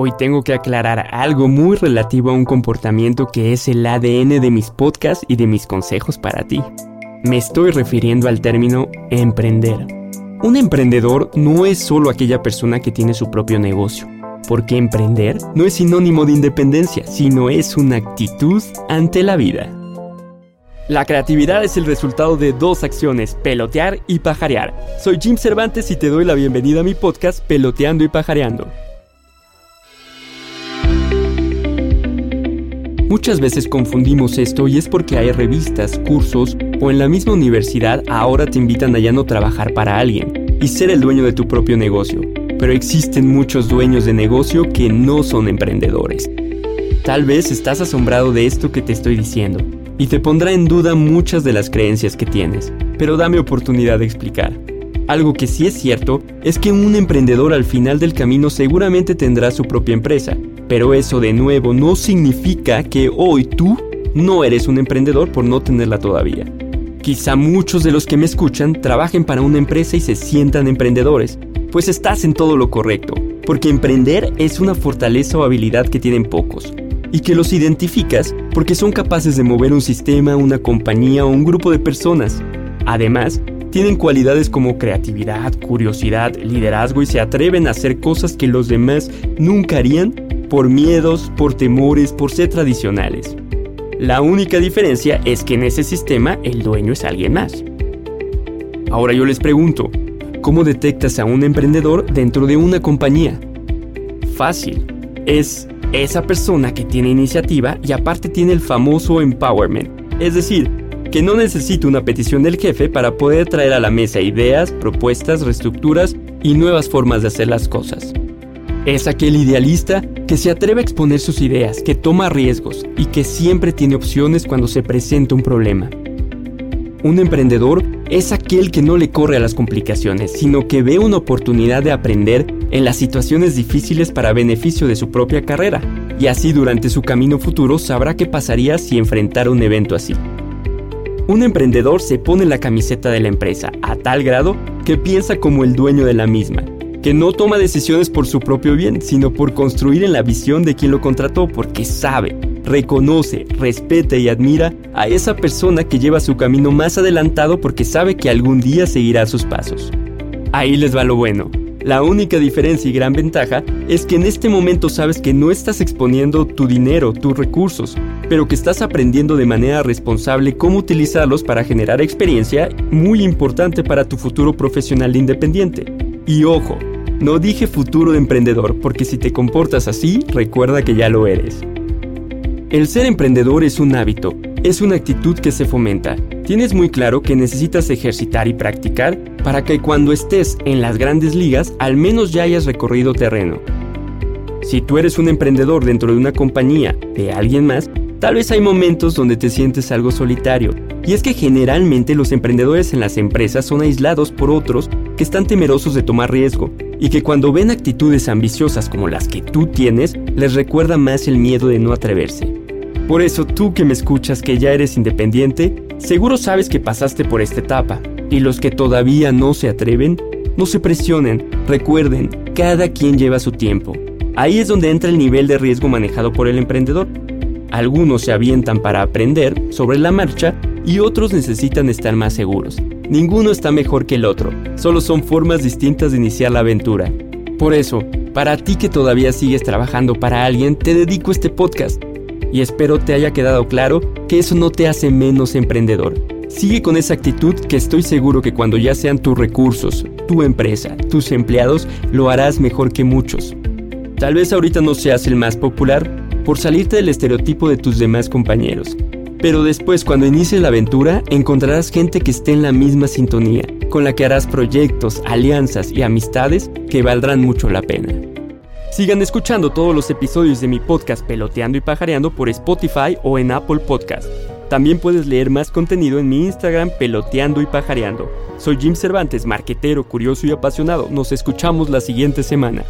Hoy tengo que aclarar algo muy relativo a un comportamiento que es el ADN de mis podcasts y de mis consejos para ti. Me estoy refiriendo al término emprender. Un emprendedor no es solo aquella persona que tiene su propio negocio, porque emprender no es sinónimo de independencia, sino es una actitud ante la vida. La creatividad es el resultado de dos acciones, pelotear y pajarear. Soy Jim Cervantes y te doy la bienvenida a mi podcast Peloteando y Pajareando. Muchas veces confundimos esto y es porque hay revistas, cursos o en la misma universidad ahora te invitan a ya no trabajar para alguien y ser el dueño de tu propio negocio. Pero existen muchos dueños de negocio que no son emprendedores. Tal vez estás asombrado de esto que te estoy diciendo y te pondrá en duda muchas de las creencias que tienes, pero dame oportunidad de explicar. Algo que sí es cierto es que un emprendedor al final del camino seguramente tendrá su propia empresa, pero eso de nuevo no significa que hoy tú no eres un emprendedor por no tenerla todavía. Quizá muchos de los que me escuchan trabajen para una empresa y se sientan emprendedores, pues estás en todo lo correcto, porque emprender es una fortaleza o habilidad que tienen pocos, y que los identificas porque son capaces de mover un sistema, una compañía o un grupo de personas. Además, tienen cualidades como creatividad, curiosidad, liderazgo y se atreven a hacer cosas que los demás nunca harían por miedos, por temores, por ser tradicionales. La única diferencia es que en ese sistema el dueño es alguien más. Ahora yo les pregunto, ¿cómo detectas a un emprendedor dentro de una compañía? Fácil. Es esa persona que tiene iniciativa y aparte tiene el famoso empowerment, es decir, que no necesita una petición del jefe para poder traer a la mesa ideas, propuestas, reestructuras y nuevas formas de hacer las cosas. Es aquel idealista que se atreve a exponer sus ideas, que toma riesgos y que siempre tiene opciones cuando se presenta un problema. Un emprendedor es aquel que no le corre a las complicaciones, sino que ve una oportunidad de aprender en las situaciones difíciles para beneficio de su propia carrera, y así durante su camino futuro sabrá qué pasaría si enfrentara un evento así. Un emprendedor se pone la camiseta de la empresa a tal grado que piensa como el dueño de la misma, que no toma decisiones por su propio bien, sino por construir en la visión de quien lo contrató, porque sabe, reconoce, respeta y admira a esa persona que lleva su camino más adelantado porque sabe que algún día seguirá sus pasos. Ahí les va lo bueno. La única diferencia y gran ventaja es que en este momento sabes que no estás exponiendo tu dinero, tus recursos, pero que estás aprendiendo de manera responsable cómo utilizarlos para generar experiencia muy importante para tu futuro profesional independiente. Y ojo, no dije futuro de emprendedor, porque si te comportas así, recuerda que ya lo eres. El ser emprendedor es un hábito, es una actitud que se fomenta. Tienes muy claro que necesitas ejercitar y practicar para que cuando estés en las grandes ligas al menos ya hayas recorrido terreno. Si tú eres un emprendedor dentro de una compañía de alguien más, tal vez hay momentos donde te sientes algo solitario. Y es que generalmente los emprendedores en las empresas son aislados por otros que están temerosos de tomar riesgo y que cuando ven actitudes ambiciosas como las que tú tienes, les recuerda más el miedo de no atreverse. Por eso tú que me escuchas que ya eres independiente, seguro sabes que pasaste por esta etapa. Y los que todavía no se atreven, no se presionen, recuerden, cada quien lleva su tiempo. Ahí es donde entra el nivel de riesgo manejado por el emprendedor. Algunos se avientan para aprender sobre la marcha y otros necesitan estar más seguros. Ninguno está mejor que el otro, solo son formas distintas de iniciar la aventura. Por eso, para ti que todavía sigues trabajando para alguien, te dedico este podcast y espero te haya quedado claro que eso no te hace menos emprendedor. Sigue con esa actitud que estoy seguro que cuando ya sean tus recursos, tu empresa, tus empleados, lo harás mejor que muchos. Tal vez ahorita no seas el más popular por salirte del estereotipo de tus demás compañeros, pero después cuando inicies la aventura encontrarás gente que esté en la misma sintonía, con la que harás proyectos, alianzas y amistades que valdrán mucho la pena. Sigan escuchando todos los episodios de mi podcast Peloteando y Pajareando por Spotify o en Apple Podcast. También puedes leer más contenido en mi Instagram Peloteando y Pajareando. Soy Jim Cervantes, marquetero, curioso y apasionado. Nos escuchamos la siguiente semana.